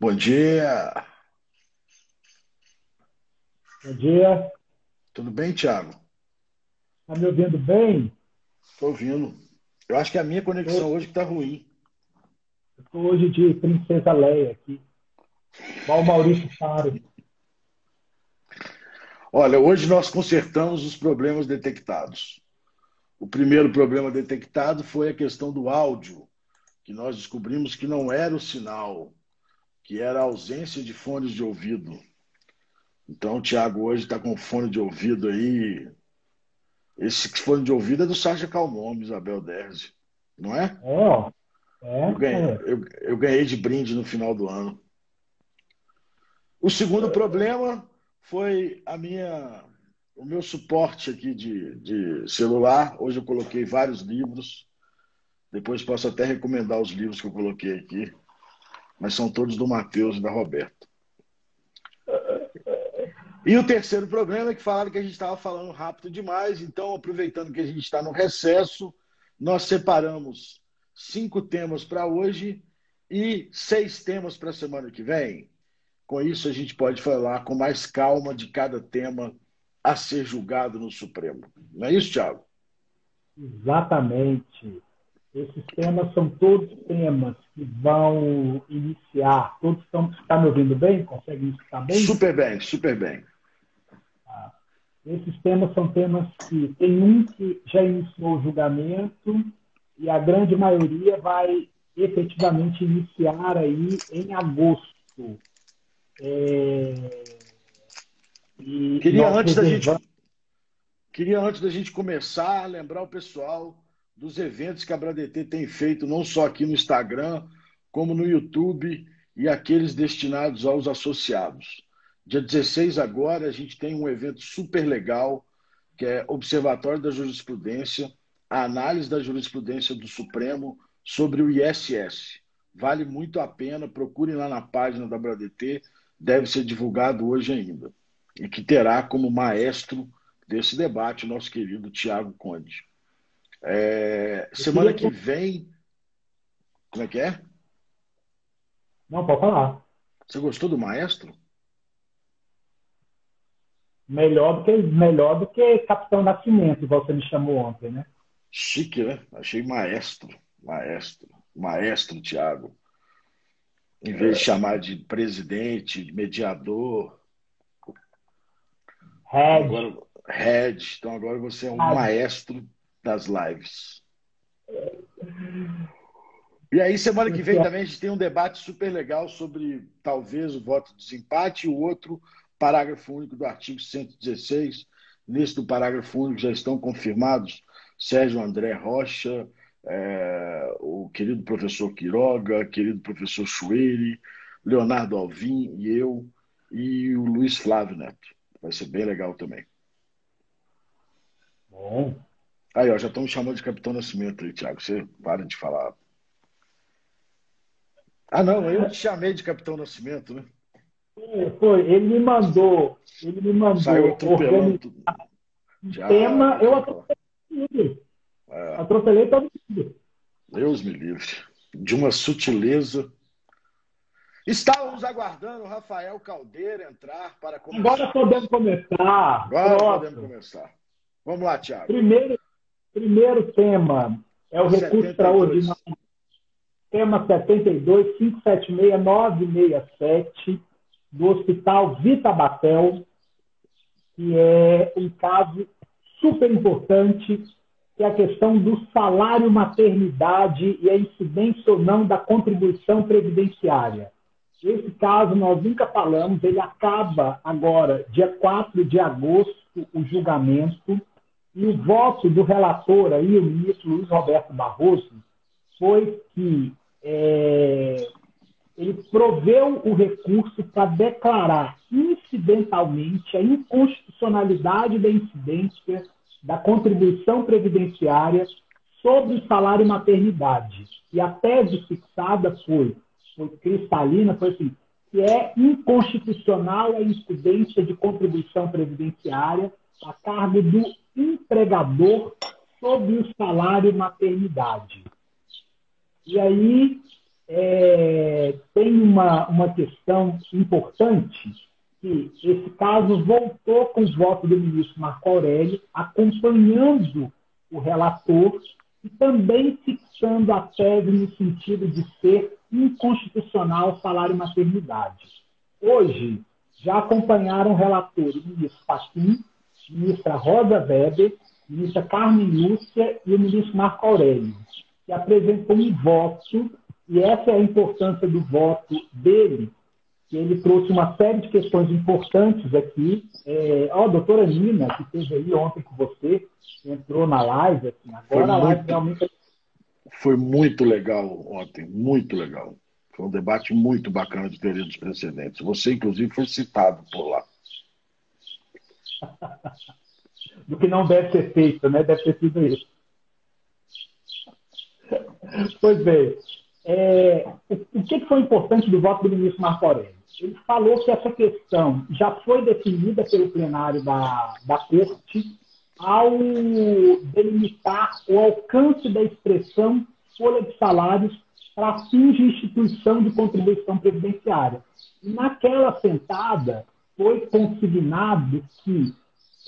Bom dia. Bom dia. Tudo bem, Thiago? Está me ouvindo bem? Estou ouvindo. Eu acho que a minha conexão eu... hoje está ruim. Estou hoje de Princesa Leia aqui. Igual o Maurício Faro. Olha, hoje nós consertamos os problemas detectados. O primeiro problema detectado foi a questão do áudio, que nós descobrimos que não era o sinal, que era a ausência de fones de ouvido. Então, o Thiago hoje está com fone de ouvido aí. Esse fone de ouvido é do Sérgio Calmon, Isabel Derzi, não é? É, é. Eu ganhei, eu, eu ganhei de brinde no final do ano. O segundo problema foi a minha, o meu suporte aqui de, de celular. Hoje eu coloquei vários livros. Depois posso até recomendar os livros que eu coloquei aqui, mas são todos do Matheus e da Roberta. E o terceiro problema é que falaram que a gente estava falando rápido demais, então, aproveitando que a gente está no recesso, nós separamos cinco temas para hoje e seis temas para a semana que vem. Com isso, a gente pode falar com mais calma de cada tema a ser julgado no Supremo. Não é isso, Thiago? Exatamente. Esses temas são todos temas que vão iniciar. Todos estão. Está me ouvindo bem? Consegue me escutar bem? Super bem, super bem. Ah, esses temas são temas que tem um que já iniciou o julgamento e a grande maioria vai efetivamente iniciar aí em agosto. É... Queria antes da gente queria antes da gente começar lembrar o pessoal dos eventos que a Bradetê tem feito não só aqui no Instagram, como no YouTube e aqueles destinados aos associados. Dia 16 agora a gente tem um evento super legal, que é Observatório da Jurisprudência, a análise da jurisprudência do Supremo sobre o ISS. Vale muito a pena, procurem lá na página da Bradetê, deve ser divulgado hoje ainda. E que terá como maestro desse debate o nosso querido Tiago Conde. É, semana que vem. Como é que é? Não, pode falar. Você gostou do maestro? Melhor do que, melhor do que Capitão Nascimento, igual você me chamou ontem, né? Chique, né? Achei maestro. Maestro. Maestro, Tiago. Em vez de chamar de presidente, mediador. Head. Agora, head. Então agora você é um maestro das lives. E aí, semana que vem também a gente tem um debate super legal sobre talvez o voto de desempate e o outro parágrafo único do artigo 116. Nesse do parágrafo único já estão confirmados Sérgio André Rocha, é, o querido professor Quiroga, querido professor Chueire, Leonardo Alvim e eu, e o Luiz Flávio Neto. Vai ser bem legal também. Bom. Aí, ó, já estão me chamando de Capitão Nascimento aí, Thiago. Você para de falar. Ah, não, eu te chamei de Capitão Nascimento, né? Foi, ele me mandou, ele me mandou Saiu atropelando um tema, eu atropelei tudo. É. Atropelei todo mundo. Deus me livre. De uma sutileza. Estávamos aguardando o Rafael Caldeira entrar para começar. Agora podemos começar. Agora podemos começar. Vamos lá, Tiago. Primeiro, primeiro tema é o recurso extraordinário. Tema 72 576 967 do Hospital Vita Batel, que é um caso super importante que é a questão do salário maternidade e a incidência ou não da contribuição previdenciária. Esse caso nós nunca falamos, ele acaba agora, dia 4 de agosto, o julgamento, e o voto do relator aí, o ministro Luiz Roberto Barroso, foi que é, ele proveu o recurso para declarar incidentalmente a inconstitucionalidade da incidência da contribuição previdenciária sobre o salário maternidade. E a tese fixada foi, foi cristalina, foi assim, que é inconstitucional a incidência de contribuição previdenciária a cargo do empregador sobre o salário maternidade. E aí é, tem uma, uma questão importante, que esse caso voltou com os votos do ministro Marco Aurélio, acompanhando o relator e também fixando a tese no sentido de ser inconstitucional o salário maternidade. Hoje, já acompanharam o relator o ministro Pasquim, ministra Rosa Weber, ministra Carmen Lúcia e o ministro Marco Aurélio, que apresentou um voto, e essa é a importância do voto dele, que ele trouxe uma série de questões importantes aqui. É, ó, a doutora Nina, que esteve aí ontem com você, entrou na live, assim, agora foi a live muito, realmente... Foi muito legal ontem, muito legal. Foi um debate muito bacana de teoria dos precedentes. Você, inclusive, foi citado por lá. Do que não deve ser feito, né? Deve ter sido isso. Pois bem, é, o que foi importante do voto do ministro Marco Aurélio? Ele falou que essa questão já foi definida pelo plenário da, da Corte ao delimitar o alcance da expressão folha de salários para fins de instituição de contribuição previdenciária. naquela sentada foi consignado que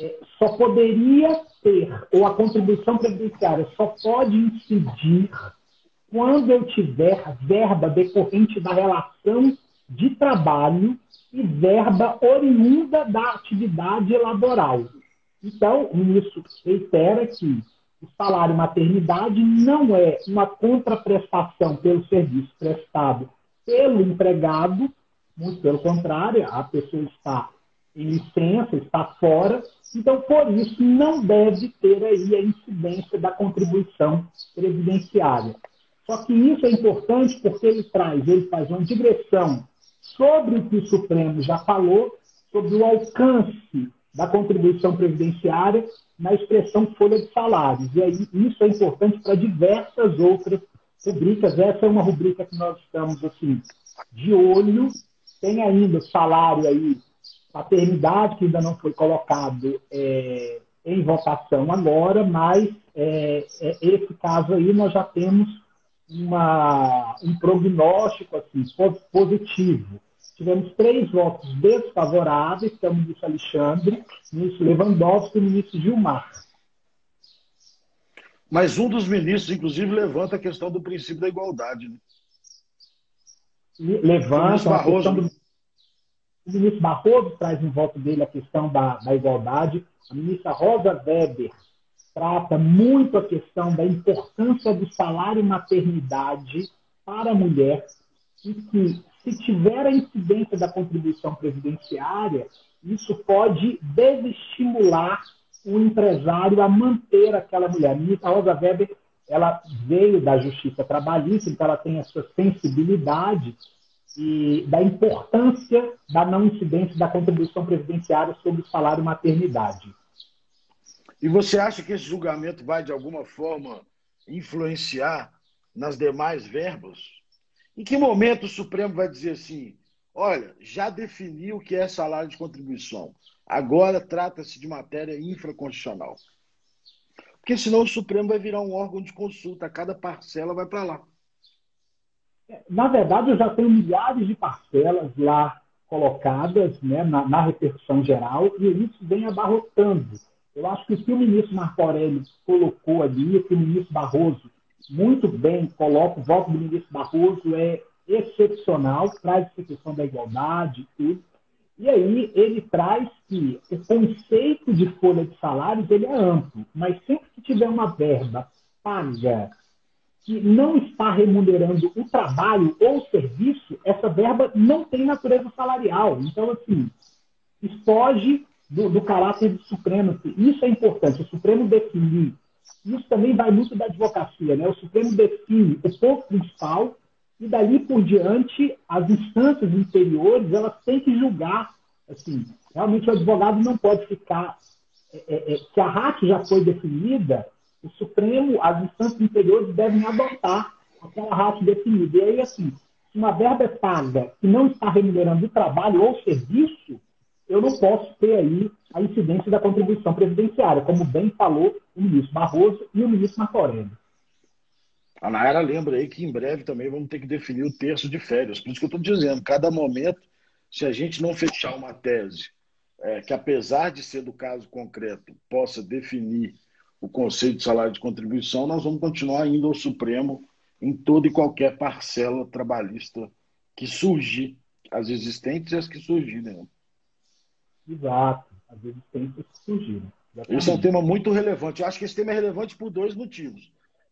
é, só poderia ter, ou a contribuição previdenciária só pode incidir quando eu tiver verba decorrente da relação de trabalho e verba oriunda da atividade laboral. Então, o ministro reitera que o salário maternidade não é uma contraprestação pelo serviço prestado pelo empregado, muito pelo contrário, a pessoa está em licença, está fora, então, por isso, não deve ter aí a incidência da contribuição previdenciária. Só que isso é importante porque ele traz, ele faz uma digressão sobre o que o Supremo já falou, sobre o alcance da contribuição previdenciária na expressão folha de salários. E aí, isso é importante para diversas outras rubricas. Essa é uma rubrica que nós estamos assim, de olho. Tem ainda salário aí, paternidade, que ainda não foi colocado é, em votação agora, mas é, é, esse caso aí nós já temos uma, um prognóstico assim, positivo. Tivemos três votos desfavoráveis, que é o ministro Alexandre, o ministro Lewandowski e o ministro Gilmar. Mas um dos ministros, inclusive, levanta a questão do princípio da igualdade. Né? Levanta o Barroso. Do... O ministro Barroso traz em voto dele a questão da, da igualdade. A ministra Rosa Weber trata muito a questão da importância do salário maternidade para a mulher e que, se tiver a incidência da contribuição previdenciária, isso pode desestimular o empresário a manter aquela mulher. A ministra Rosa Weber ela veio da justiça trabalhista, então ela tem essa sensibilidade e da importância da não incidência da contribuição previdenciária sobre o salário maternidade. E você acha que esse julgamento vai, de alguma forma, influenciar nas demais verbas? Em que momento o Supremo vai dizer assim: olha, já definiu o que é salário de contribuição, agora trata-se de matéria infraconstitucional? Porque senão o Supremo vai virar um órgão de consulta, cada parcela vai para lá. Na verdade, eu já tenho milhares de parcelas lá colocadas né, na, na repercussão geral e isso vem abarrotando eu acho que o que o ministro Marco Aurélio colocou ali, o que o ministro Barroso muito bem coloca, o voto do ministro Barroso é excepcional, traz essa questão da igualdade tudo. E aí ele traz que o conceito de folha de salários ele é amplo, mas sempre que tiver uma verba paga que não está remunerando o trabalho ou o serviço, essa verba não tem natureza salarial. Então, assim, foge do, do caráter do Supremo. Isso é importante, o Supremo definir. Isso também vai muito da advocacia, né? O Supremo define o ponto principal e dali por diante as instâncias inferiores elas têm que julgar. Assim, realmente o advogado não pode ficar é, é, é se a RAT já foi definida, o Supremo, as instâncias inferiores devem adotar aquela RAT definida. E aí, assim, se uma verba é paga que não está remunerando o trabalho ou o serviço, eu não posso ter aí a incidência da contribuição previdenciária, como bem falou o ministro Barroso e o ministro Marco Aurélio. A Nayara lembra aí que em breve também vamos ter que definir o terço de férias. Por isso que eu estou dizendo, cada momento, se a gente não fechar uma tese é, que, apesar de ser do caso concreto, possa definir o conceito de salário de contribuição, nós vamos continuar indo ao Supremo em toda e qualquer parcela trabalhista que surgir, as existentes e as que surgirem. Exato, as existentes que surgirem. Esse é um tema muito relevante. Eu acho que esse tema é relevante por dois motivos.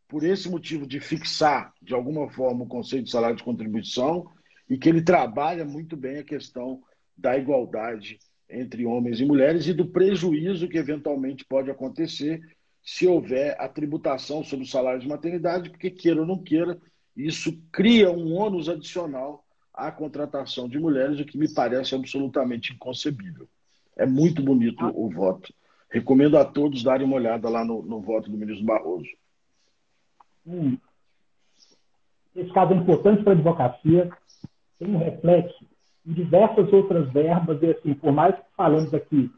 Por esse motivo de fixar, de alguma forma, o conceito de salário de contribuição e que ele trabalha muito bem a questão da igualdade entre homens e mulheres e do prejuízo que eventualmente pode acontecer se houver a tributação sobre o salário de maternidade, porque queira ou não queira, isso cria um ônus adicional à contratação de mulheres, o que me parece absolutamente inconcebível. É muito bonito o voto. Recomendo a todos darem uma olhada lá no, no voto do ministro Barroso. Hum. Esse caso é importante para a advocacia, tem um reflexo em diversas outras verbas, e assim, por mais que falamos aqui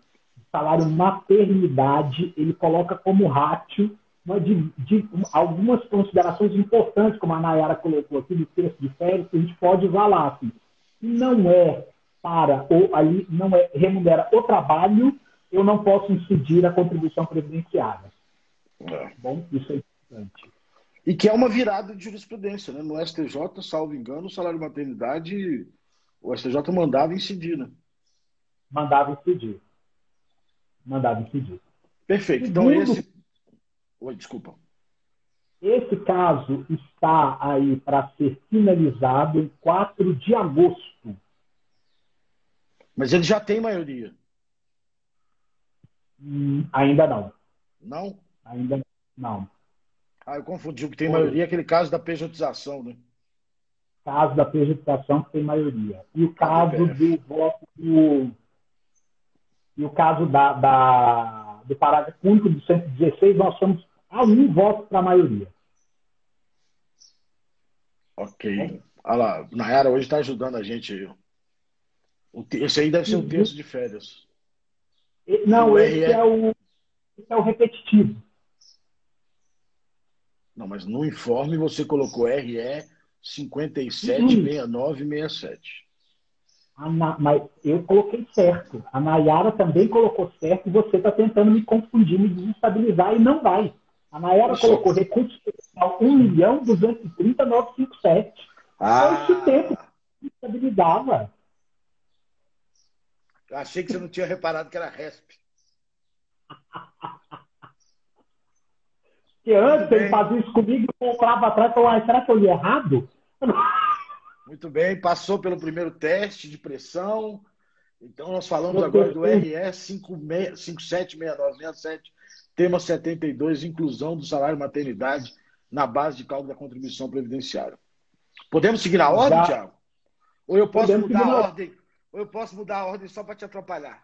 salário maternidade, ele coloca como ratio de, de, algumas considerações importantes, como a Nayara colocou aqui no texto de férias, que a gente pode usar lá. Assim. Não é para, ou ali não é remunera o trabalho, eu não posso incidir a contribuição previdenciária. É. Bom, isso é importante. E que é uma virada de jurisprudência, né? No STJ, salvo engano, o salário maternidade, o STJ mandava incidir, né? Mandava incidir mandado impedir. Perfeito. Então, esse. Oi, desculpa. Esse caso está aí para ser finalizado em 4 de agosto. Mas ele já tem maioria. Hum, ainda não. Não? Ainda não. Ah, eu confundi. O que tem maioria é aquele caso da pejotização, né? Caso da pejotização que tem maioria. E o caso do voto do e o caso da, da, do parágrafo único do 116, nós somos a um voto para a maioria. Ok. Olha lá, Nayara hoje está ajudando a gente aí. Esse aí deve ser o um texto de férias. Não, esse é, o, esse é o repetitivo. Não, mas no informe você colocou RE 576967. Na, mas eu coloquei certo. A Nayara também colocou certo e você está tentando me confundir, me desestabilizar e não vai. A Nayara colocou recurso especial 1 milhão 230 957. Ah. Esse tempo estabilizava. Eu achei que você não tinha reparado que era RESP. Porque antes ele fazia isso comigo e comprava atrás e falava, será que eu li errado? Muito bem, passou pelo primeiro teste de pressão. Então, nós falamos agora do RE 576967, tema 72, inclusão do salário maternidade na base de cálculo da contribuição previdenciária. Podemos seguir a ordem, Já. Tiago? Ou eu posso Podemos mudar a ordem? Ou eu posso mudar a ordem só para te atrapalhar?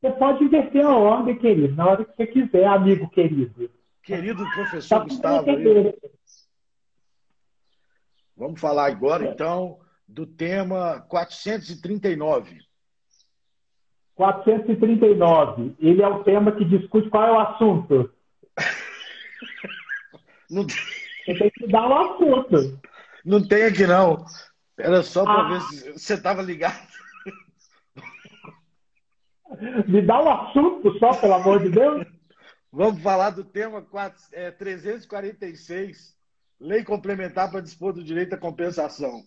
Você pode inverter a ordem, querido, na hora que você quiser, amigo querido. Querido professor tá Gustavo. Vamos falar agora, então, do tema 439. 439. Ele é o tema que discute qual é o assunto. Não tem... Você tem que dar o um assunto. Não tem aqui, não. Era só para ah. ver se você estava ligado. Me dá um assunto só, pelo amor de Deus. Vamos falar do tema 4, é, 346 Lei complementar para dispor do direito à compensação.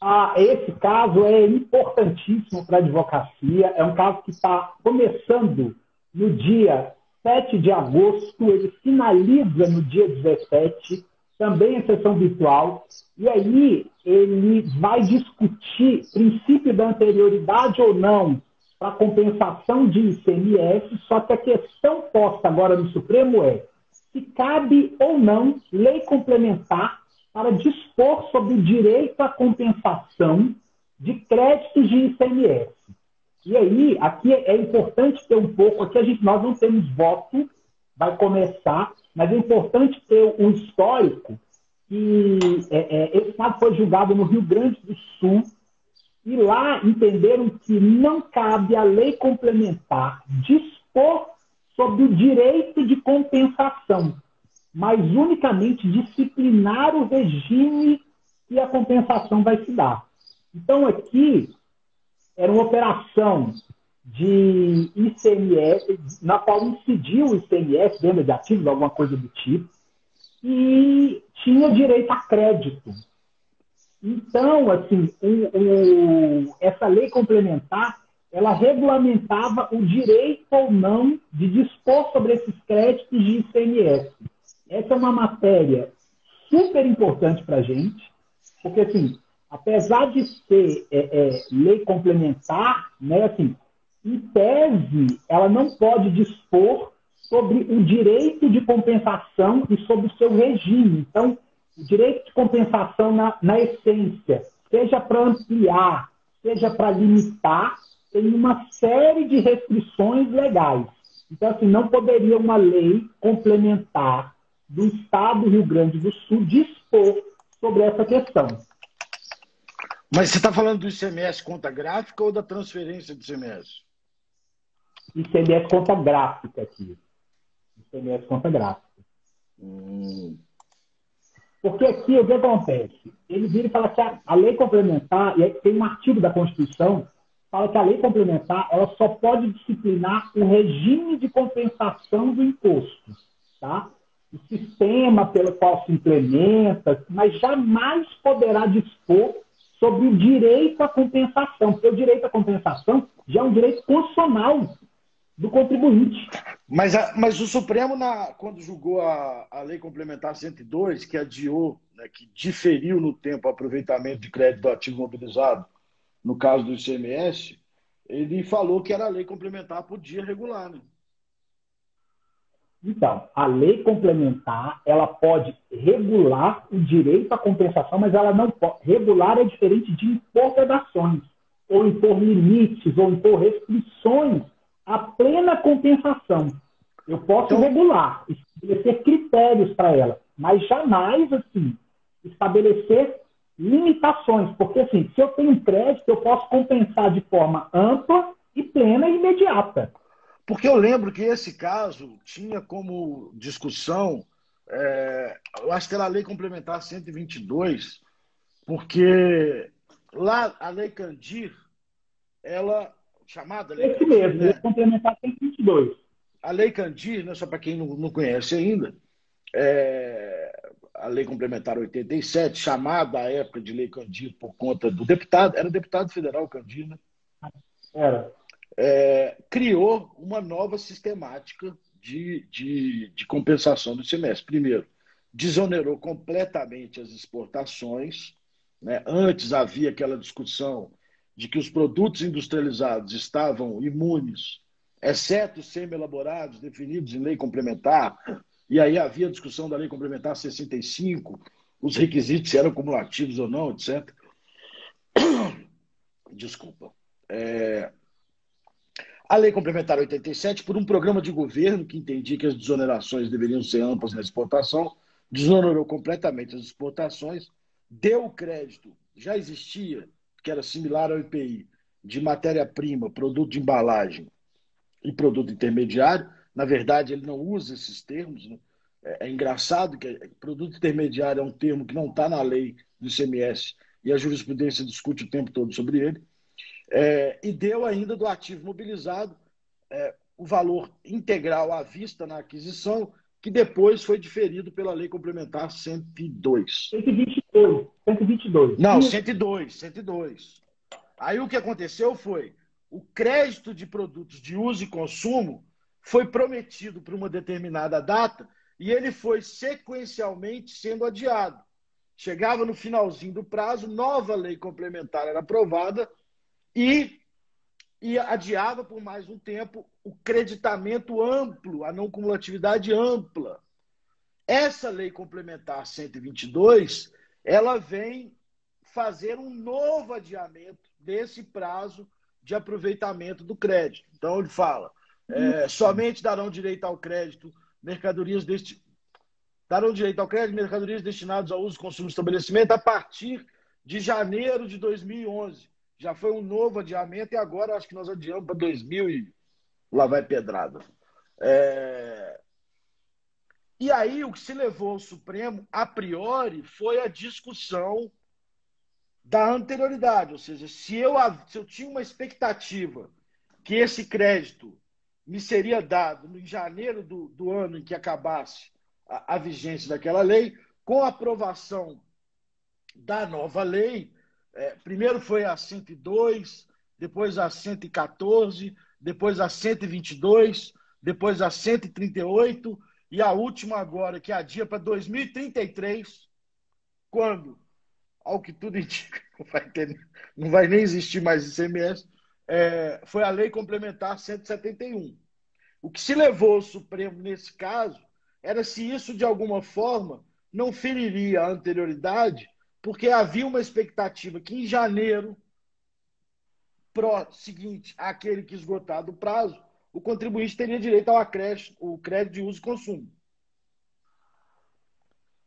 Ah, esse caso é importantíssimo para a advocacia. É um caso que está começando no dia 7 de agosto, ele finaliza no dia 17, também em sessão virtual. E aí ele vai discutir princípio da anterioridade ou não para compensação de ICMS, só que a questão posta agora no Supremo é se cabe ou não lei complementar para dispor sobre o direito à compensação de créditos de ICMS. E aí, aqui é importante ter um pouco, aqui a gente, nós não temos voto, vai começar, mas é importante ter um histórico que é, é, esse caso foi julgado no Rio Grande do Sul e lá entenderam que não cabe a lei complementar dispor sobre o direito de compensação. mas unicamente disciplinar o regime que a compensação vai se dar. Então, aqui, era uma operação de ICMS, na qual incidiu o ICMS, venda de ativos, alguma coisa do tipo, e tinha direito a crédito. Então, assim, o, o, essa lei complementar, ela regulamentava o direito ou não de dispor sobre esses créditos de ICMS. Essa é uma matéria super importante para a gente, porque, assim, apesar de ser é, é, lei complementar, né, assim, em tese, ela não pode dispor sobre o direito de compensação e sobre o seu regime. Então, o direito de compensação na, na essência, seja para ampliar, seja para limitar, tem uma série de restrições legais. Então, assim, não poderia uma lei complementar do Estado do Rio Grande do Sul dispor sobre essa questão. Mas você está falando do ICMS conta gráfica ou da transferência do ICMS? ICMS conta gráfica aqui. ICMS conta gráfica. Hum. Porque aqui o que acontece? Ele vira e fala que a, a lei complementar, e tem um artigo da Constituição, fala que a lei complementar ela só pode disciplinar o regime de compensação do imposto. Tá? O sistema pelo qual se implementa, mas jamais poderá dispor sobre o direito à compensação, porque o direito à compensação já é um direito constitucional do contribuinte. Mas, a, mas o Supremo, na, quando julgou a, a Lei Complementar 102, que adiou, né, que diferiu no tempo o aproveitamento de crédito do ativo mobilizado, no caso do ICMS, ele falou que era a lei complementar podia regular. Né? Então, a lei complementar, ela pode regular o direito à compensação, mas ela não pode. Regular é diferente de impor vedações, ou impor limites, ou impor restrições à plena compensação. Eu posso então... regular, estabelecer critérios para ela, mas jamais, assim, estabelecer limitações, porque, assim, se eu tenho crédito, eu posso compensar de forma ampla e plena e imediata. Porque eu lembro que esse caso tinha como discussão, é, eu acho que era a Lei Complementar 122, porque lá a Lei Candir, ela, chamada Lei Esse Candir, mesmo, né? Complementar 122. A Lei Candir, né, só para quem não, não conhece ainda, é, a Lei Complementar 87, chamada à época de Lei Candir por conta do deputado, era deputado federal Candir, né? Era é, criou uma nova sistemática de, de, de compensação do semestre. Primeiro, desonerou completamente as exportações. Né? Antes havia aquela discussão de que os produtos industrializados estavam imunes, exceto os semi-elaborados definidos em lei complementar, e aí havia discussão da lei complementar 65, os requisitos se eram cumulativos ou não, etc. Desculpa. É, a Lei Complementar 87, por um programa de governo que entendia que as desonerações deveriam ser amplas na exportação, desonerou completamente as exportações, deu crédito, já existia, que era similar ao IPI, de matéria-prima, produto de embalagem e produto intermediário. Na verdade, ele não usa esses termos. Né? É, é, engraçado que produto intermediário é um termo que não está na lei do ICMS e a jurisprudência discute o tempo todo sobre ele. É, e deu ainda do ativo mobilizado é, o valor integral à vista na aquisição, que depois foi diferido pela Lei Complementar 102. 122. 122. Não, 102, 102. Aí o que aconteceu foi o crédito de produtos de uso e consumo foi prometido para uma determinada data e ele foi sequencialmente sendo adiado. Chegava no finalzinho do prazo, nova lei complementar era aprovada e, e adiava por mais um tempo o creditamento amplo, a não cumulatividade ampla. Essa lei complementar 122, ela vem fazer um novo adiamento desse prazo de aproveitamento do crédito. Então, ele fala, é, somente darão direito ao crédito mercadorias deste darão direito ao crédito mercadorias destinadas ao uso e consumo do estabelecimento a partir de janeiro de 2011 já foi um novo adiamento e agora acho que nós adiamos para 2000 e lá vai pedrada. É... E aí o que se levou ao Supremo, a priori, foi a discussão da anterioridade, ou seja, se eu, se eu tinha uma expectativa que esse crédito me seria dado em janeiro do, do ano em que acabasse a, a vigência daquela lei, com a aprovação da nova lei, é, primeiro foi a 102, depois a 114, depois a 122, depois a 138 e a última agora, que adia para 2033, quando ao que tudo indica, não vai, ter, não vai nem existir mais ICMS, é, foi a lei complementar 171. O que se levou ao Supremo nesse caso era se isso, de alguma forma, não feriria a anterioridade, porque havia uma expectativa que em janeiro, pró seguinte àquele que esgotado o prazo, o contribuinte teria direito ao acréscimo, o crédito de uso e consumo.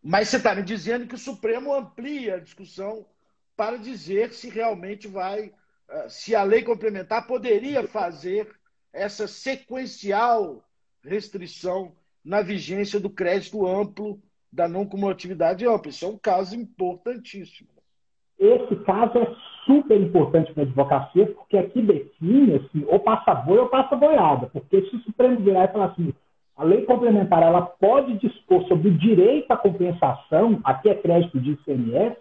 Mas você está me dizendo que o Supremo amplia a discussão para dizer se realmente vai, eh, se a lei complementar poderia fazer essa sequencial restrição na vigência do crédito amplo da não cumulatividade ampla. Isso é um caso importantíssimo. Esse caso é super importante para a advocacia, porque aqui define assim, ou passa boi ou passa boiada. Porque se o Supremo virar e falar assim, a lei complementar ela pode dispor sobre o direito à compensação, aqui é crédito de ICMS,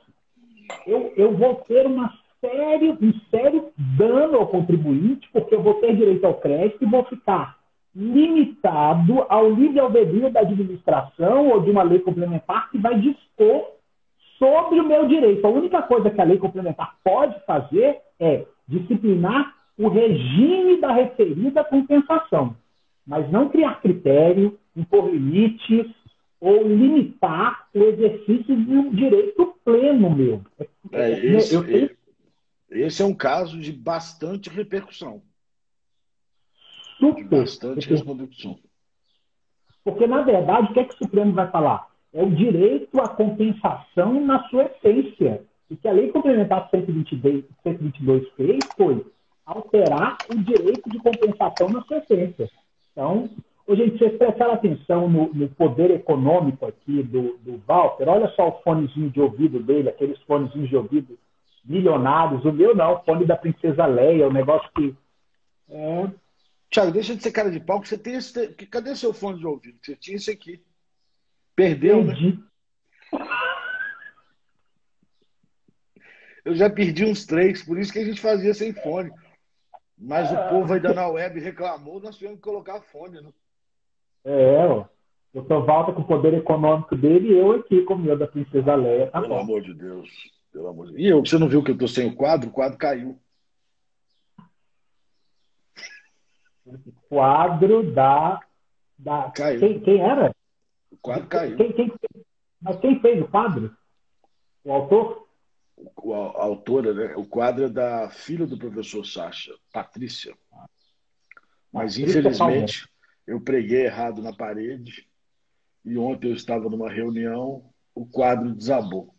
eu, eu vou ter uma sério, um sério dano ao contribuinte, porque eu vou ter direito ao crédito e vou ficar limitado ao livre albedrío da administração ou de uma lei complementar que vai dispor sobre o meu direito. A única coisa que a lei complementar pode fazer é disciplinar o regime da referida compensação mas não criar critério, impor limites ou limitar o exercício de um direito pleno meu. É, esse, tenho... esse, é um caso de bastante repercussão. Super. De bastante repercussão. Porque, na verdade, o que é que o Supremo vai falar? É o direito à compensação na sua essência. O que a Lei Complementar 122, 122 fez foi alterar o direito de compensação na sua essência. Então, ô, gente, vocês prestaram atenção no, no, poder econômico aqui do, do Walter, olha só o fonezinho de ouvido dele, aqueles fonezinhos de ouvido milionários. O meu não, o fone da Princesa Leia, o negócio que. É... Tiago, deixa de ser cara de pau, que você tem esse. Cadê seu fone de ouvido? Você tinha esse aqui. Perdeu, né? Perdi. né? Eu já perdi uns três, por isso que a gente fazia sem fone. Mas o povo ainda na web reclamou, nós tivemos que colocar fone, né? É, ó. Eu tô volta com o poder econômico dele e eu aqui com o meu da Princesa Leia. Tá pelo bom. amor de Deus. Pelo amor de Deus. E eu, você não viu que eu tô sem o quadro? O quadro caiu. Quadro da. da... Caiu. Quem, quem era? O quadro caiu. Quem, quem, mas quem fez o quadro? O autor? a autora, né? o quadro é da filha do professor Sacha, Patrícia. Mas, infelizmente, eu preguei errado na parede e ontem eu estava numa reunião, o quadro desabou.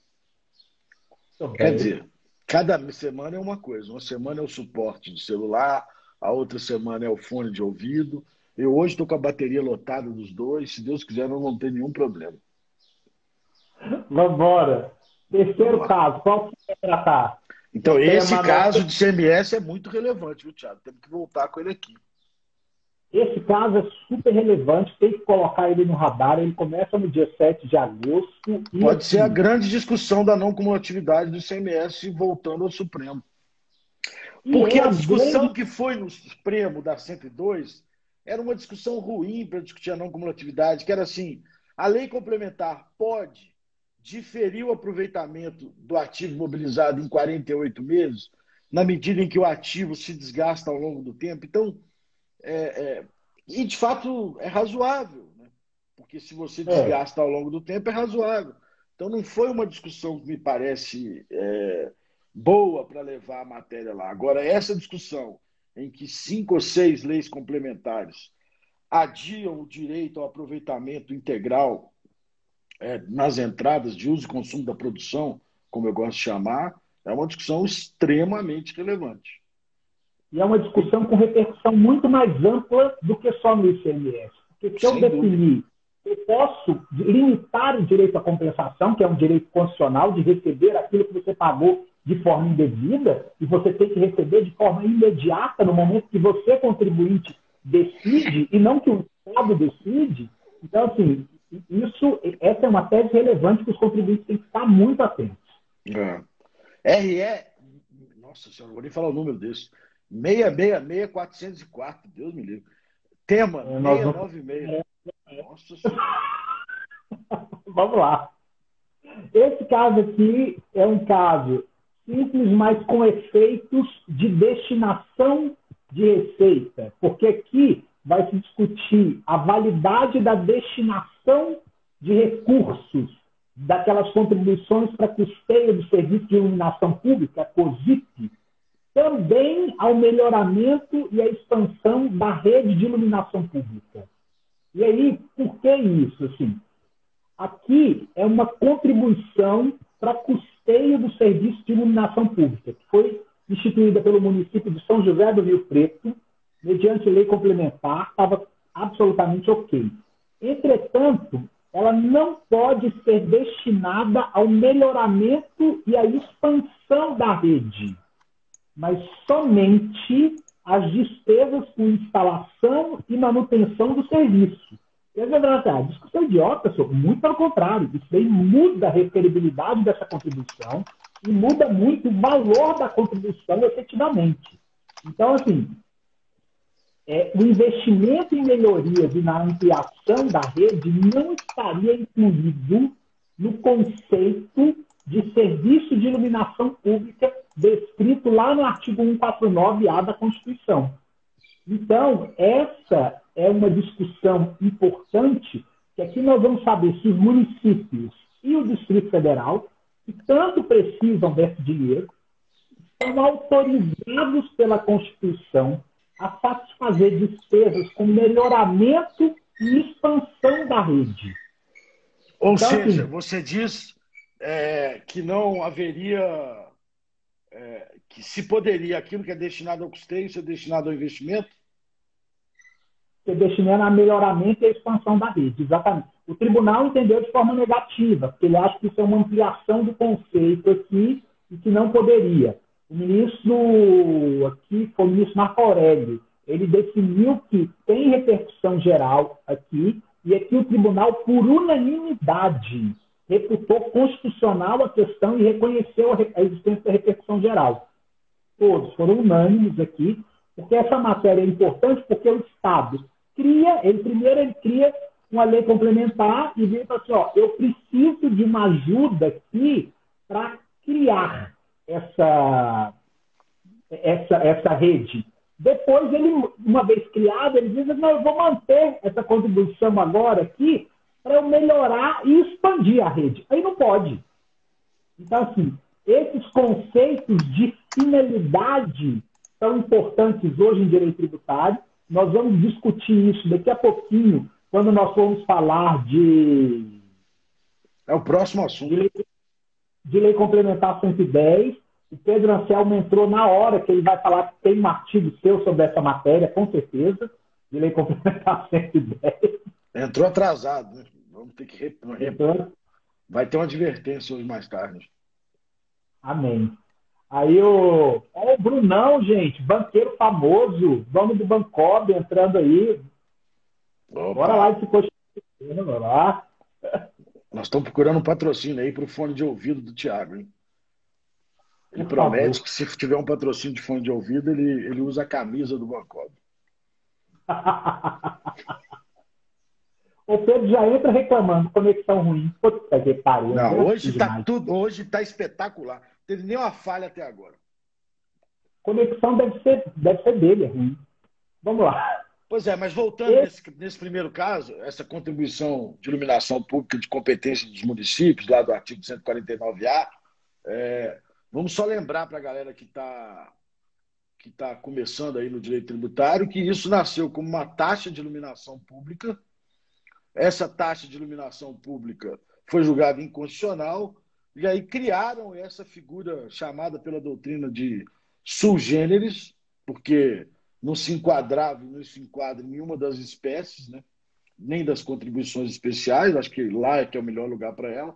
Quer dizer, cada semana é uma coisa. Uma semana é o suporte de celular, a outra semana é o fone de ouvido. Eu hoje estou com a bateria lotada dos dois. Se Deus quiser, não vou ter nenhum problema. Vamos embora. Terceiro caso, qual que vai tratar? Então, esse caso de CMS é muito relevante, viu, Thiago? Temos que voltar com ele aqui. Esse caso é super relevante, tem que colocar ele no radar. Ele começa no dia 7 de agosto. Pode assim, ser a grande discussão da não cumulatividade do CMS voltando ao Supremo. Porque a discussão grande... que foi no Supremo da 102 era uma discussão ruim para discutir a não cumulatividade, que era assim: a lei complementar pode diferir o aproveitamento do ativo mobilizado em 48 meses, na medida em que o ativo se desgasta ao longo do tempo. Então, é, é, e de fato é razoável, né? porque se você é. desgasta ao longo do tempo, é razoável. Então, não foi uma discussão que me parece é, boa para levar a matéria lá. Agora, essa discussão em que cinco ou seis leis complementares adiam o direito ao aproveitamento integral é, nas entradas de uso e consumo da produção, como eu gosto de chamar, é uma discussão extremamente relevante. E é uma discussão com repercussão muito mais ampla do que só no ICMS. Porque se eu definir eu posso limitar o direito à compensação, que é um direito constitucional de receber aquilo que você pagou de forma indevida, e você tem que receber de forma imediata no momento que você, contribuinte, decide, e não que o Estado decide. Então, assim, isso, essa é uma tese relevante que os contribuintes têm que estar muito atentos. É. RE, nossa senhora, vou nem falar o número desse. 666-404, Deus me livre. Tema é, 696. Nossa senhora. Vamos lá. Esse caso aqui é um caso simples, mas com efeitos de destinação de receita, porque aqui vai se discutir a validade da destinação de recursos daquelas contribuições para custeio do serviço de iluminação pública, a COSIP, também ao melhoramento e à expansão da rede de iluminação pública. E aí, por que isso? Assim, aqui é uma contribuição para custeio do serviço de iluminação pública, que foi instituída pelo município de São José do Rio Preto, mediante lei complementar, estava absolutamente ok. Entretanto, ela não pode ser destinada ao melhoramento e à expansão da rede, mas somente às despesas com instalação e manutenção do serviço. E a verdade é, discussão idiota, senhor. muito pelo contrário, isso aí muda a referibilidade dessa contribuição e muda muito o valor da contribuição efetivamente. Então, assim, é, o investimento em melhorias e na ampliação da rede não estaria incluído no conceito de serviço de iluminação pública descrito lá no artigo 149-A da Constituição. Então, essa é uma discussão importante, que aqui nós vamos saber se os municípios e o Distrito Federal, que tanto precisam desse dinheiro, estão autorizados pela Constituição a satisfazer despesas com melhoramento e expansão da rede. Ou então, seja, assim, você diz é, que não haveria, é, que se poderia aquilo que é destinado ao custeio ser destinado ao investimento? Ser destinado a melhoramento e a expansão da rede, exatamente. O tribunal entendeu de forma negativa, porque ele acha que isso é uma ampliação do conceito aqui e que não poderia. O ministro aqui foi o ministro Marco Aurélio. Ele definiu que tem repercussão geral aqui e aqui o tribunal, por unanimidade, reputou constitucional a questão e reconheceu a existência da repercussão geral. Todos foram unânimes aqui, porque essa matéria é importante porque o Estado cria, ele primeiro ele cria uma lei complementar e vem para assim, ó, eu preciso de uma ajuda aqui para criar essa, essa, essa rede. Depois, ele, uma vez criado, ele diz: não, eu vou manter essa contribuição agora aqui para eu melhorar e expandir a rede. Aí não pode. Então, assim, esses conceitos de finalidade são importantes hoje em direito tributário. Nós vamos discutir isso daqui a pouquinho, quando nós formos falar de. É o próximo assunto. De de lei complementar 110. O Pedro Anselmo entrou na hora que ele vai falar que tem um artigo seu sobre essa matéria, com certeza, de lei complementar 110. Entrou atrasado, né? Vamos ter que. Rep... Vai ter uma advertência hoje mais tarde. Amém. Aí o. Ó, o Brunão, gente, banqueiro famoso, dono do Bancob entrando aí. Opa. Bora lá esse coxinha. Bora lá. Nós estamos procurando um patrocínio aí para o fone de ouvido do Thiago, hein? Ele Por promete favor. que se tiver um patrocínio de fone de ouvido, ele, ele usa a camisa do Bancob. o Pedro já entra reclamando, conexão ruim. Puta que pariu. Não, hoje está tudo, hoje está espetacular. Teve nenhuma falha até agora. Conexão deve ser, deve ser dele, é ruim. Vamos lá. Pois é, mas voltando Esse... nesse, nesse, primeiro caso, essa contribuição de iluminação pública de competência dos municípios, lá do artigo 149A, é, vamos só lembrar para a galera que está que tá começando aí no direito tributário que isso nasceu como uma taxa de iluminação pública. Essa taxa de iluminação pública foi julgada inconstitucional e aí criaram essa figura chamada pela doutrina de sulgêneres, porque não se enquadrava, não se enquadra em nenhuma das espécies, né? nem das contribuições especiais, acho que lá é que é o melhor lugar para ela,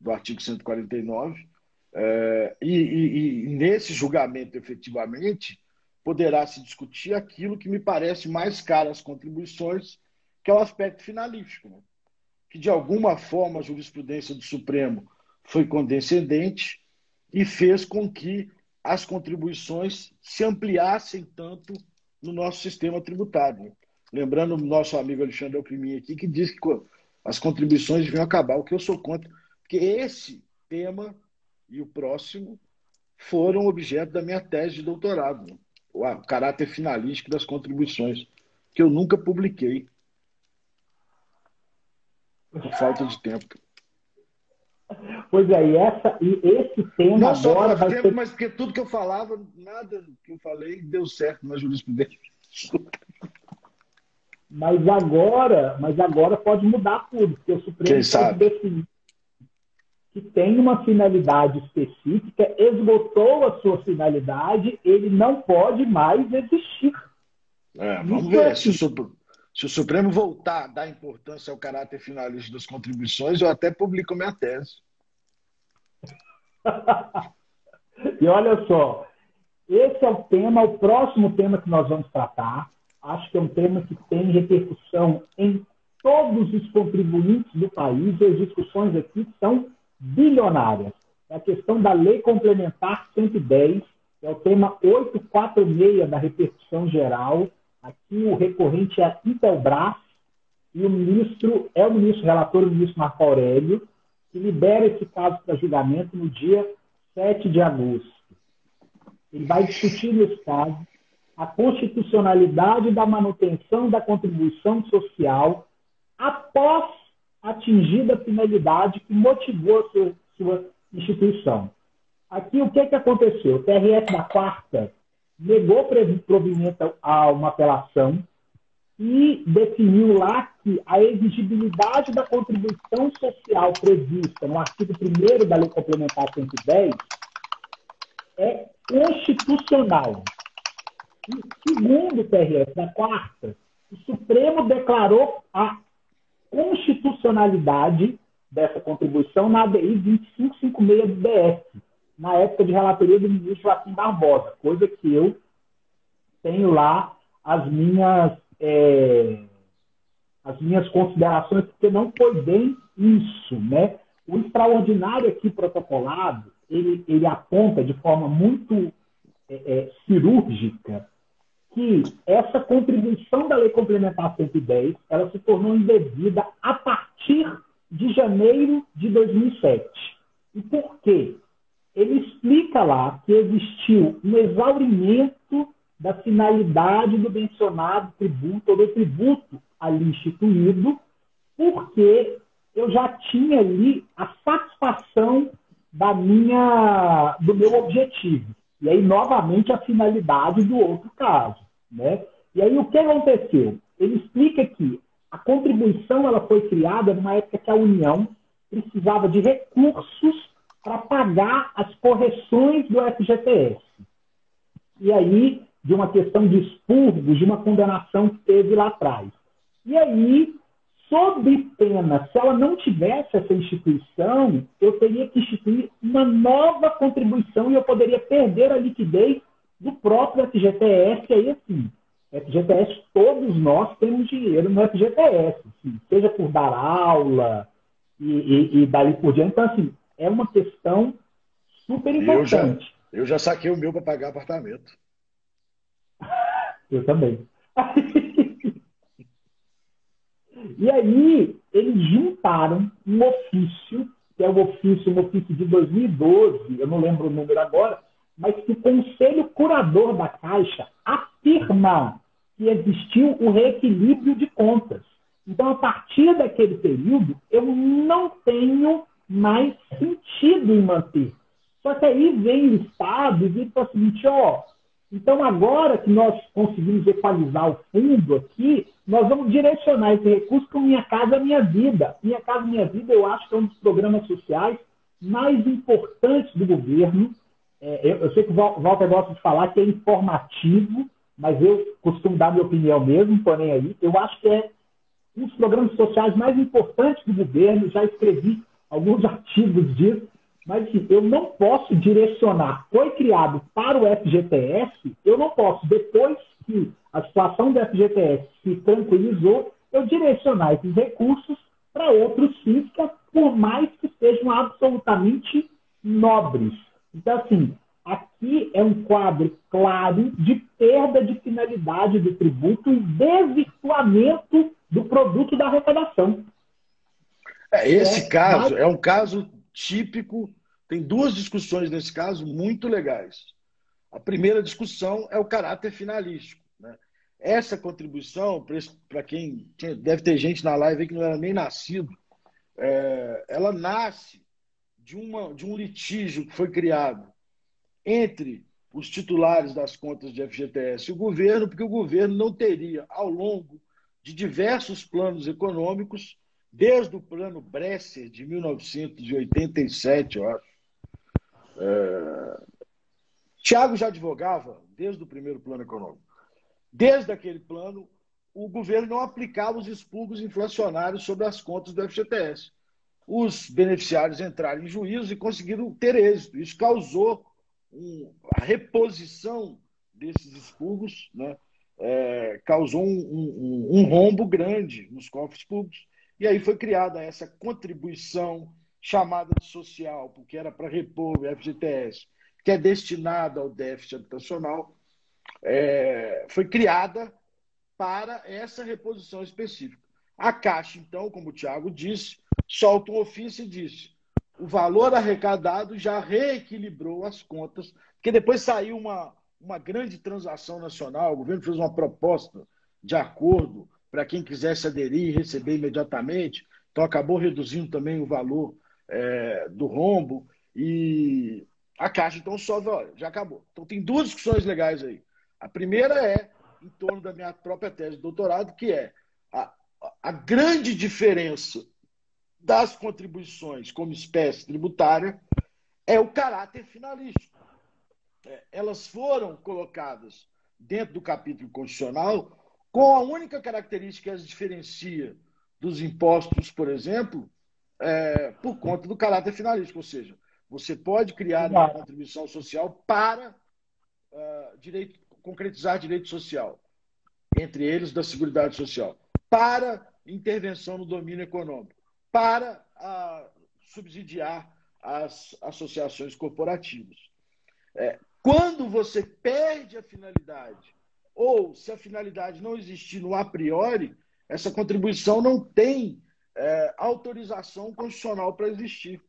do artigo 149. É, e, e, e nesse julgamento, efetivamente, poderá se discutir aquilo que me parece mais caro às contribuições, que é o aspecto finalístico. Né? Que, de alguma forma, a jurisprudência do Supremo foi condescendente e fez com que as contribuições se ampliassem tanto no nosso sistema tributário. Lembrando o nosso amigo Alexandre Alcrimin aqui, que diz que as contribuições deviam acabar, o que eu sou contra, porque esse tema e o próximo foram objeto da minha tese de doutorado, o caráter finalístico das contribuições, que eu nunca publiquei, por falta de tempo. Pois é, e, essa, e esse tema Não só agora vai tempo, ser... mas porque tudo que eu falava, nada que eu falei deu certo na jurisprudência. Mas agora, mas agora pode mudar tudo, porque o Supremo pode definir que tem uma finalidade específica, esgotou a sua finalidade, ele não pode mais existir. É, vamos Isso ver. É se, o, se, o, Supremo voltar a dar importância ao caráter finalista das contribuições, eu até publico minha tese. e olha só, esse é o tema, o próximo tema que nós vamos tratar. Acho que é um tema que tem repercussão em todos os contribuintes do país, as discussões aqui são bilionárias. É a questão da Lei Complementar 110, que é o tema 846 da repercussão geral. Aqui o recorrente é a Intelbras e o ministro é o ministro relator, o ministro Marco Aurélio, que libera esse caso para julgamento no dia 7 de agosto. Ele vai discutir nesse caso a constitucionalidade da manutenção da contribuição social após atingida a finalidade que motivou a sua, sua instituição. Aqui, o que, que aconteceu? O TRF da quarta negou provimento a uma apelação e definiu lá que a exigibilidade da contribuição social prevista no artigo 1 da Lei Complementar 110 é constitucional. E, segundo o TRF da quarta, o Supremo declarou a constitucionalidade dessa contribuição na ADI 2556 do DF, na época de relatoria do ministro Joaquim Barbosa, coisa que eu tenho lá as minhas, é, as minhas considerações, porque não foi bem isso. Né? O extraordinário aqui protocolado, ele, ele aponta de forma muito é, é, cirúrgica que essa contribuição da Lei Complementar 110 ela se tornou indevida a partir de janeiro de 2007. E por quê? Ele explica lá que existiu um exaurimento da finalidade do mencionado tributo ou do tributo ali instituído, porque eu já tinha ali a satisfação da minha, do meu objetivo. E aí, novamente, a finalidade do outro caso. Né? E aí o que aconteceu? Ele explica que a contribuição ela foi criada numa época que a União precisava de recursos para pagar as correções do FGTS. E aí, de uma questão de expurgo, de uma condenação que teve lá atrás. E aí, sob pena, se ela não tivesse essa instituição, eu teria que instituir uma nova contribuição e eu poderia perder a liquidez do próprio FGTS, aí assim, FGTS, todos nós temos dinheiro no FGTS, assim, seja por dar aula e, e, e, dali por diante. Então, assim, é uma questão super importante. Eu já, eu já saquei o meu para pagar apartamento. Eu também. e aí, eles juntaram um ofício, que é o ofício, um ofício de 2012, eu não lembro o número agora, mas que o Conselho Curador da Caixa afirma que existiu o reequilíbrio de contas. Então, a partir daquele período, eu não tenho mais sentido em manter. Só que aí vem o Estado e diz o seguinte, ó, então agora que nós conseguimos equalizar o fundo aqui, nós vamos direcionar esse recurso para Minha Casa Minha Vida. Minha Casa Minha Vida, eu acho que é um dos programas sociais mais importantes do governo, é, eu, eu, sei que o Walter gosta de falar que é informativo, mas eu costumo dar minha opinião mesmo, porém aí, eu acho que é um dos programas sociais mais importantes do governo, já escrevi alguns artigos disso, mas assim, eu não posso direcionar. Foi criado para o FGTS, eu não posso, depois que a situação do FGTS se tranquilizou, eu direcionar esses recursos para outros fins, que, por mais que sejam absolutamente nobres. Então, assim, aqui é um quadro claro de perda de finalidade do tributo e desvirtuamento do produto da arrecadação. É, esse é, caso mas... é um caso típico, tem duas discussões nesse caso muito legais. A primeira discussão é o caráter finalístico. Né? Essa contribuição, para quem deve ter gente na live que não era nem nascido, é, ela nasce de, uma, de um litígio que foi criado entre os titulares das contas de FGTS e o governo, porque o governo não teria, ao longo de diversos planos econômicos, desde o plano Bresser de 1987, eu acho. É... Tiago já advogava desde o primeiro plano econômico. Desde aquele plano, o governo não aplicava os expurgos inflacionários sobre as contas do FGTS. Os beneficiários entraram em juízo e conseguiram ter êxito. Isso causou um, a reposição desses expurgos, né? é, causou um, um, um, rombo grande nos cofres públicos. E aí foi criada essa contribuição chamada de social, porque era para repor o FGTS, que é destinada ao déficit habitacional, é, foi criada para essa reposição específica. A Caixa, então, como o Tiago disse, solta um ofício e disse: o valor arrecadado já reequilibrou as contas, porque depois saiu uma, uma grande transação nacional, o governo fez uma proposta de acordo para quem quisesse aderir e receber imediatamente, então acabou reduzindo também o valor é, do rombo e a Caixa então sobe, olha, já acabou. Então tem duas discussões legais aí. A primeira é em torno da minha própria tese de doutorado, que é a, a grande diferença das contribuições como espécie tributária é o caráter finalístico. É, elas foram colocadas dentro do capítulo constitucional com a única característica que as diferencia dos impostos, por exemplo, é, por conta do caráter finalístico, ou seja, você pode criar uma contribuição social para uh, direito, concretizar direito social, entre eles da Seguridade Social, para intervenção no domínio econômico, para uh, subsidiar as associações corporativas. É, quando você perde a finalidade, ou se a finalidade não existir no a priori, essa contribuição não tem é, autorização constitucional para existir.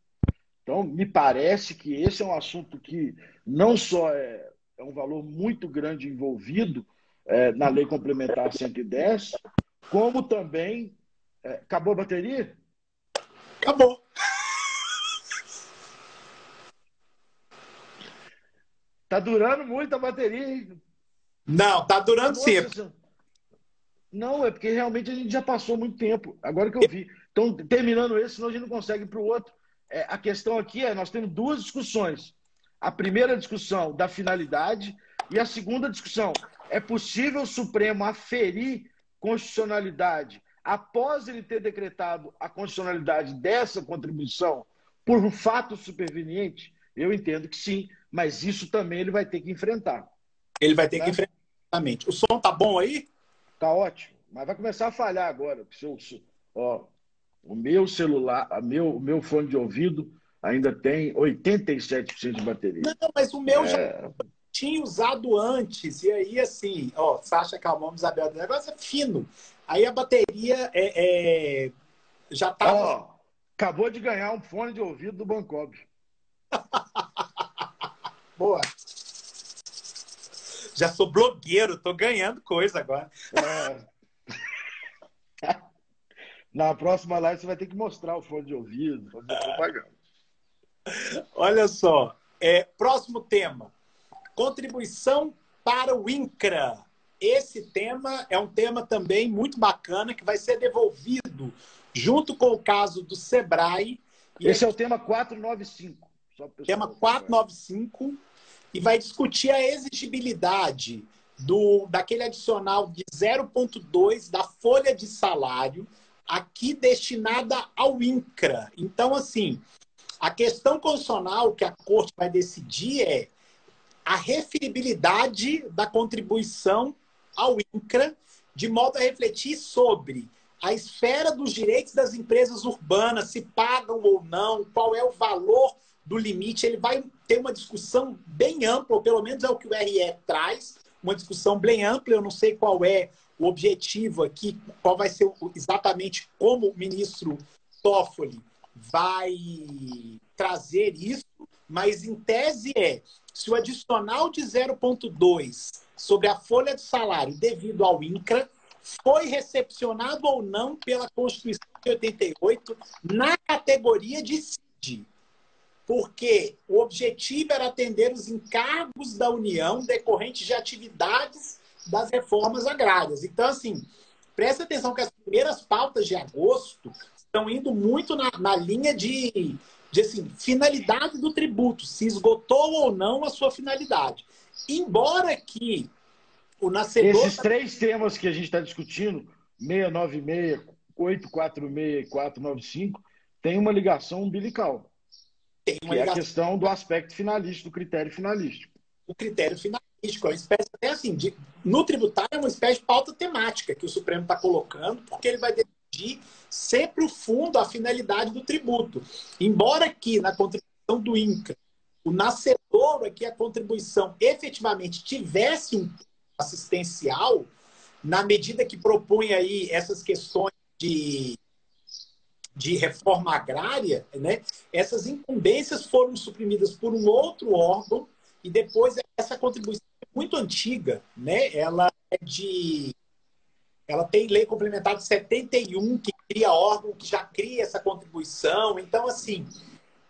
Então, me parece que esse é um assunto que não só é, é um valor muito grande envolvido é, na Lei Complementar 110, como também. É, acabou a bateria? Acabou. Tá durando muito a bateria, hein? Não, tá durando Nossa, sempre. Não, é porque realmente a gente já passou muito tempo. Agora que eu vi. Então, terminando esse, senão a gente não consegue ir para o outro. É, a questão aqui é: nós temos duas discussões. A primeira discussão da finalidade e a segunda discussão: é possível o Supremo aferir constitucionalidade após ele ter decretado a constitucionalidade dessa contribuição por um fato superveniente? Eu entendo que sim, mas isso também ele vai ter que enfrentar. Ele vai ter né? que enfrentar. Exatamente. O som tá bom aí? Tá ótimo, mas vai começar a falhar agora. Seu, ó, o meu celular, a meu, o meu fone de ouvido ainda tem 87% de bateria. Não, mas o meu é... já tinha usado antes. E aí, assim, ó, Sasha Calmão, Isabel, o negócio é fino. Aí a bateria é, é... já tá. Ó, acabou de ganhar um fone de ouvido do Bancob. Boa. Já sou blogueiro, tô ganhando coisa agora. É. Na próxima live você vai ter que mostrar o fone de ouvido, fazer propaganda. Olha só, é, próximo tema: contribuição para o INCRA. Esse tema é um tema também muito bacana que vai ser devolvido junto com o caso do Sebrae. Esse é o tema 495. Tema 495 e vai discutir a exigibilidade do daquele adicional de 0,2 da folha de salário aqui destinada ao INCRA. Então, assim, a questão constitucional que a corte vai decidir é a referibilidade da contribuição ao INCRA, de modo a refletir sobre a esfera dos direitos das empresas urbanas, se pagam ou não, qual é o valor do limite. Ele vai ter uma discussão bem ampla, ou pelo menos é o que o RE traz, uma discussão bem ampla. Eu não sei qual é o objetivo aqui, qual vai ser exatamente como o ministro Toffoli vai trazer isso, mas em tese é se o adicional de 0,2 sobre a folha de salário devido ao INCRA foi recepcionado ou não pela Constituição de 88 na categoria de CID. Porque o objetivo era atender os encargos da União decorrentes de atividades das reformas agrárias. Então, assim, presta atenção que as primeiras pautas de agosto estão indo muito na, na linha de, de assim, finalidade do tributo, se esgotou ou não a sua finalidade. Embora que o nascedor. Esses três temas que a gente está discutindo, 696, 846 e 495, tem uma ligação umbilical. Tem uma que ligação... é a questão do aspecto finalístico, do critério finalístico. O critério finalístico é uma espécie, até assim, de, no tributário é uma espécie de pauta temática que o Supremo está colocando, porque ele vai decidir sempre o fundo, a finalidade do tributo. Embora aqui na contribuição do INCA, o nascedor aqui, a contribuição efetivamente tivesse um assistencial, na medida que propõe aí essas questões de, de reforma agrária, né, essas incumbências foram suprimidas por um outro órgão e depois essa contribuição é muito antiga, né? Ela é de ela tem lei complementar de 71 que cria órgão que já cria essa contribuição. Então assim,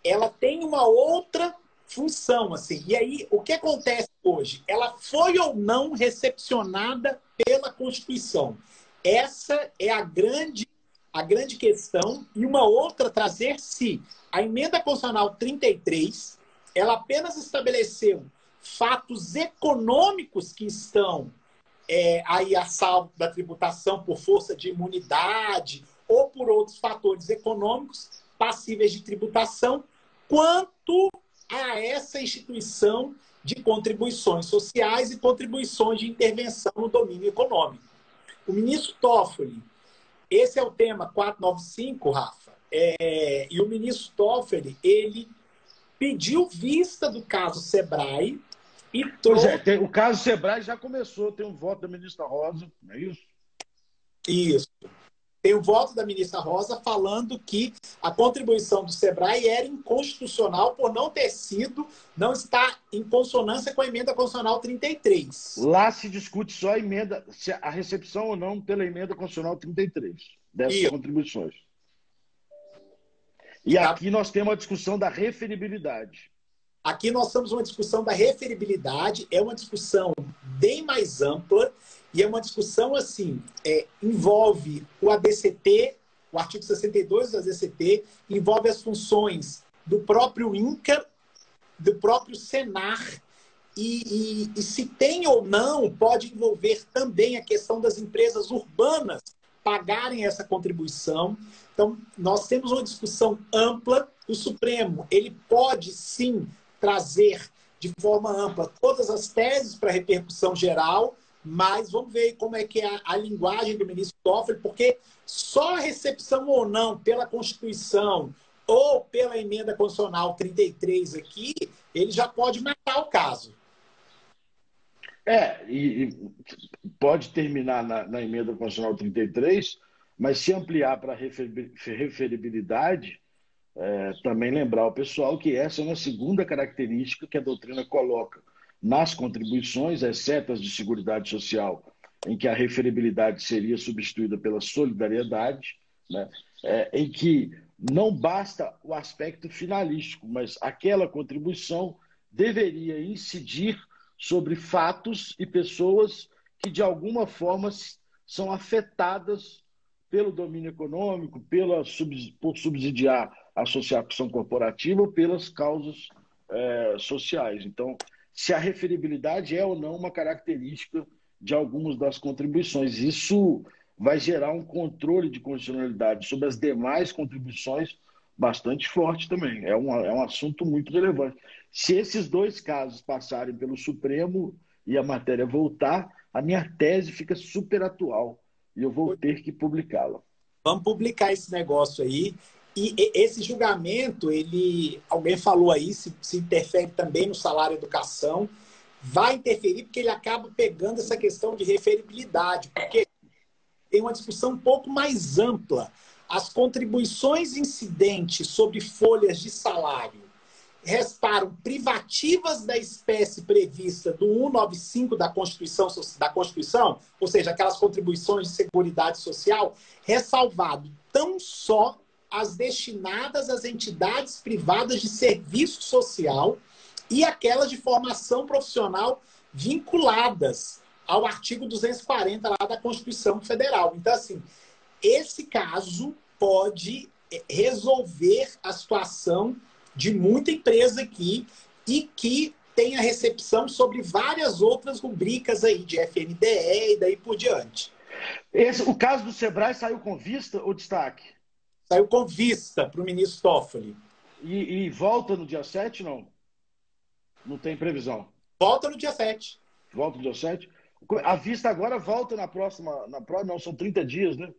ela tem uma outra função, assim. E aí, o que acontece hoje? Ela foi ou não recepcionada pela Constituição? Essa é a grande, a grande questão. E uma outra, trazer se a emenda constitucional 33, ela apenas estabeleceu fatos econômicos que estão é, aí a salvo da tributação por força de imunidade ou por outros fatores econômicos passíveis de tributação, quanto a essa instituição de contribuições sociais e contribuições de intervenção no domínio econômico. O ministro Toffoli, esse é o tema 495, Rafa, é, e o ministro Toffoli, ele pediu vista do caso Sebrae e trouxe... Pois é, tem, o caso Sebrae já começou, tem um voto da ministra Rosa, não é isso? Isso tem o voto da ministra Rosa falando que a contribuição do Sebrae era inconstitucional por não ter sido, não está em consonância com a emenda constitucional 33. Lá se discute só a emenda, se a recepção ou não pela emenda constitucional 33 dessas Isso. contribuições. E tá. aqui nós temos a discussão da referibilidade. Aqui nós temos uma discussão da referibilidade, é uma discussão bem mais ampla e é uma discussão assim, é, envolve o ADCT, o artigo 62 do ADCT, envolve as funções do próprio INCA, do próprio SENAR, e, e, e, se tem ou não, pode envolver também a questão das empresas urbanas pagarem essa contribuição. Então, nós temos uma discussão ampla. O Supremo, ele pode sim trazer de forma ampla todas as teses para repercussão geral, mas vamos ver como é que é a, a linguagem do ministro Toffoli, porque só a recepção ou não pela Constituição ou pela emenda constitucional 33 aqui, ele já pode matar o caso. É, e, e pode terminar na, na, emenda constitucional 33, mas se ampliar para referibilidade, é, também lembrar o pessoal que essa é uma segunda característica que a doutrina coloca nas contribuições, exceto as de Seguridade Social, em que a referibilidade seria substituída pela solidariedade, né? é, em que não basta o aspecto finalístico, mas aquela contribuição deveria incidir sobre fatos e pessoas que, de alguma forma, são afetadas pelo domínio econômico, pela, por subsidiar a associação corporativa ou pelas causas é, sociais. Então, se a referibilidade é ou não uma característica de algumas das contribuições. Isso vai gerar um controle de constitucionalidade sobre as demais contribuições bastante forte também. É um, é um assunto muito relevante. Se esses dois casos passarem pelo Supremo e a matéria voltar, a minha tese fica super atual e eu vou ter que publicá-la. Vamos publicar esse negócio aí. E esse julgamento, ele, alguém falou aí, se, se interfere também no salário educação, vai interferir porque ele acaba pegando essa questão de referibilidade, porque tem uma discussão um pouco mais ampla. As contribuições incidentes sobre folhas de salário restaram privativas da espécie prevista do 195 da Constituição, da Constituição, ou seja, aquelas contribuições de seguridade social, ressalvado tão só as destinadas às entidades privadas de serviço social e aquelas de formação profissional vinculadas ao artigo 240 lá da Constituição Federal. Então, assim, esse caso pode eh, resolver a situação de muita empresa aqui e que tem a recepção sobre várias outras rubricas aí de FNDE e daí por diante. Esse, o caso do Sebrae saiu com vista ou destaque? Saiu com vista para o ministro Toffoli. E, e, volta no dia 7, não? Não tem previsão? Volta no dia 7. Volta no dia 7? A vista agora volta na próxima, na próxima, não, são 30 dias, né?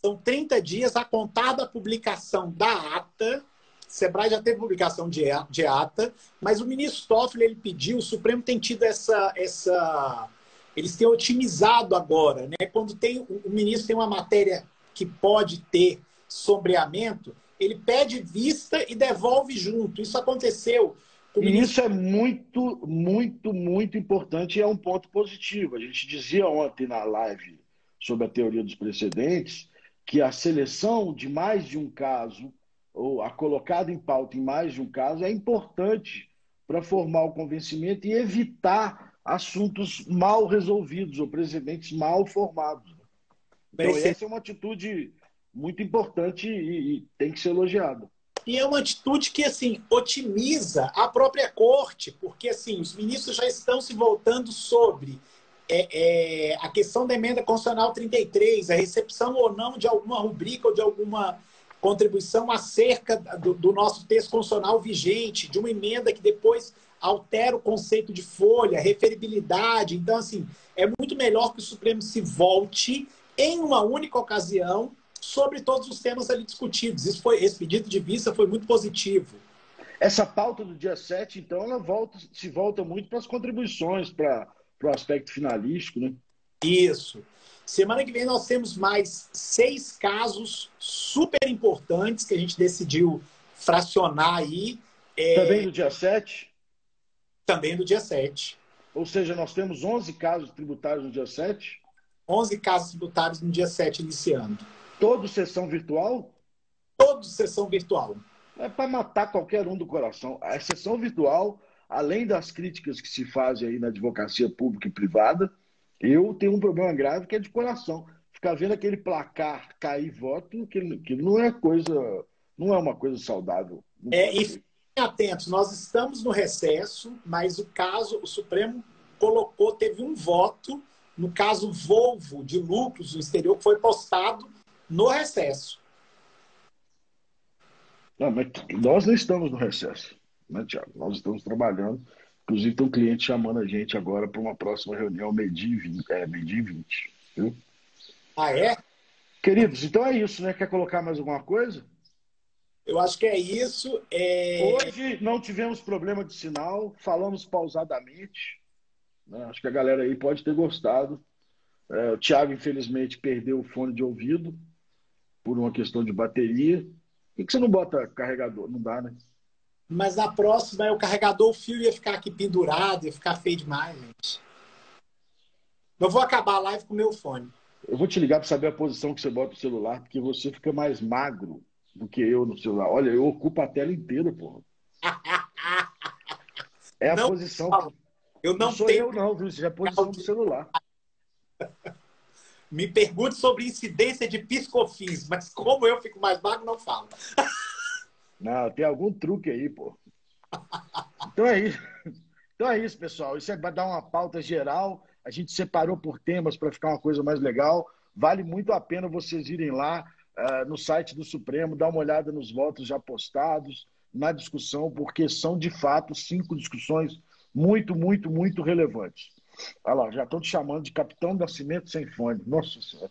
São 30 dias a contar da publicação da ata. Sebrae já teve publicação de, de ata, mas o ministro Toffoli ele pediu, o Supremo tem tido essa, essa eles têm otimizado agora, né? Quando tem o ministro tem uma matéria que pode ter sombreamento, ele pede vista e devolve junto. Isso aconteceu e isso é muito, muito, muito importante e é um ponto positivo. A gente dizia ontem na live sobre a teoria dos precedentes que a seleção de mais de um caso, ou a colocada em pauta em mais de um caso, é importante para formar o convencimento e evitar assuntos mal resolvidos ou precedentes mal formados. Então, essa é uma atitude muito importante e, e tem que ser elogiada. E é uma atitude que, assim, otimiza a própria corte, porque, assim, os ministros já estão se voltando sobre é, é, a questão da emenda constitucional 33, a recepção ou não de alguma rubrica ou de alguma contribuição acerca do, do nosso texto constitucional vigente, de uma emenda que depois altera o conceito de folha, referibilidade. Então, assim, é muito melhor que o Supremo se volte em uma única ocasião sobre todos os temas ali discutidos. Isso foi, esse pedido de vista foi muito positivo. Essa pauta do dia 7, então, ela volta, se volta muito para as contribuições, para o asspeito finalístico, né? Isso. Semana que vem nós temos mais seis casos super importantes que a gente decidiu fracionar aí. É... Também no dia 7? Também no dia 7. Ou seja, nós temos 11 casos tributários no dia 7? 11 casos tributários no dia 7 iniciando. Todo sessão virtual? Todo sessão virtual. É para matar qualquer um do coração. A sessão virtual, além das críticas que se fazem aí na advocacia pública e privada, eu tenho um problema grave que é de coração. Ficar vendo aquele placar cair voto, que, que não é coisa, não é uma coisa saudável. É, e fiquem atentos, nós estamos no recesso, mas o caso, o Supremo colocou, teve um voto no caso Volvo de lucros no exterior que foi postado no recesso. Não, mas nós não estamos no recesso, né, Tiago? Nós estamos trabalhando. Inclusive, tem um cliente chamando a gente agora para uma próxima reunião, meio-dia e 20. É, meio-dia e 20. Viu? Ah, é? Queridos, então é isso, né? Quer colocar mais alguma coisa? Eu acho que é isso. É... Hoje não tivemos problema de sinal, falamos pausadamente. Né? Acho que a galera aí pode ter gostado. É, o Thiago, infelizmente, perdeu o fone de ouvido por uma questão de bateria. Por que você não bota carregador? Não dá, né? Mas na próxima, o carregador, o fio ia ficar aqui pendurado, ia ficar feio demais, gente. Eu vou acabar a live com o meu fone. Eu vou te ligar para saber a posição que você bota o celular, porque você fica mais magro do que eu no celular. Olha, eu ocupo a tela inteira, porra. É a não, posição. Eu não, não sou tenho... eu, não, viu? Isso é a posição do celular. Me pergunte sobre incidência de piscofins, mas como eu fico mais magro, não falo. Não, tem algum truque aí, pô. Então é isso. Então é isso, pessoal. Isso é para dar uma pauta geral. A gente separou por temas para ficar uma coisa mais legal. Vale muito a pena vocês irem lá uh, no site do Supremo, dar uma olhada nos votos já postados, na discussão, porque são, de fato, cinco discussões muito, muito, muito relevantes. Olha lá, já estão te chamando de Capitão Nascimento Sem Fone. Nossa Senhora.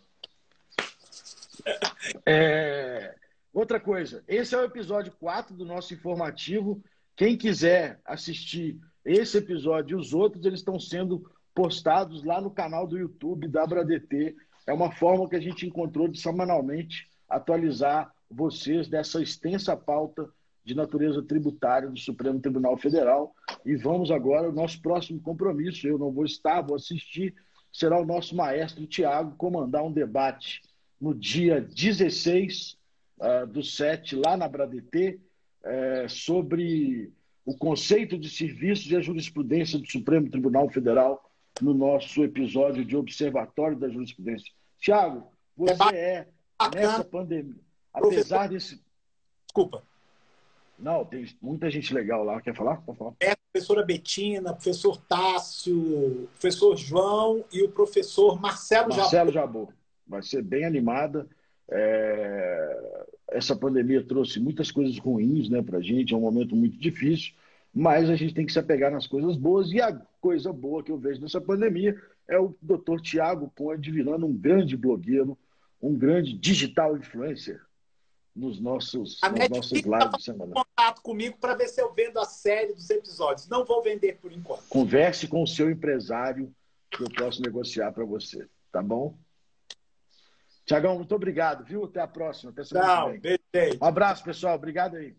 É... Outra coisa, esse é o episódio 4 do nosso informativo. Quem quiser assistir esse episódio e os outros, eles estão sendo postados lá no canal do YouTube da AbraDT. É uma forma que a gente encontrou de semanalmente atualizar vocês dessa extensa pauta de natureza tributária do Supremo Tribunal Federal. E vamos agora ao nosso próximo compromisso. Eu não vou estar, vou assistir. Será o nosso maestro Tiago comandar um debate no dia 16 uh, ah, do 7, lá na Bradetê, uh, sobre o conceito de serviços e a jurisprudência do Supremo Tribunal Federal no nosso episódio de Observatório da Jurisprudência. Tiago, você é, nessa pandemia, apesar desse. Desculpa. Não, tem muita gente legal lá. Quer falar? Pode falar. É a professora Betina, professor Tássio, professor João e o professor Marcelo, Marcelo Jabor. Vai ser bem animada. É... Essa pandemia trouxe muitas coisas ruins né, para a gente, é um momento muito difícil, mas a gente tem que se apegar nas coisas boas. E a coisa boa que eu vejo nessa pandemia é o doutor Tiago Ponte virando um grande blogueiro, um grande digital influencer nos nossos, a nos nossos lives de semana. contato comigo para ver se eu vendo a série dos episódios. Não vou vender por enquanto. Converse com o seu empresário que eu posso negociar para você, tá bom? Tiagão, muito obrigado, viu? Até a próxima. Até semana Não, Um abraço, pessoal. Obrigado aí.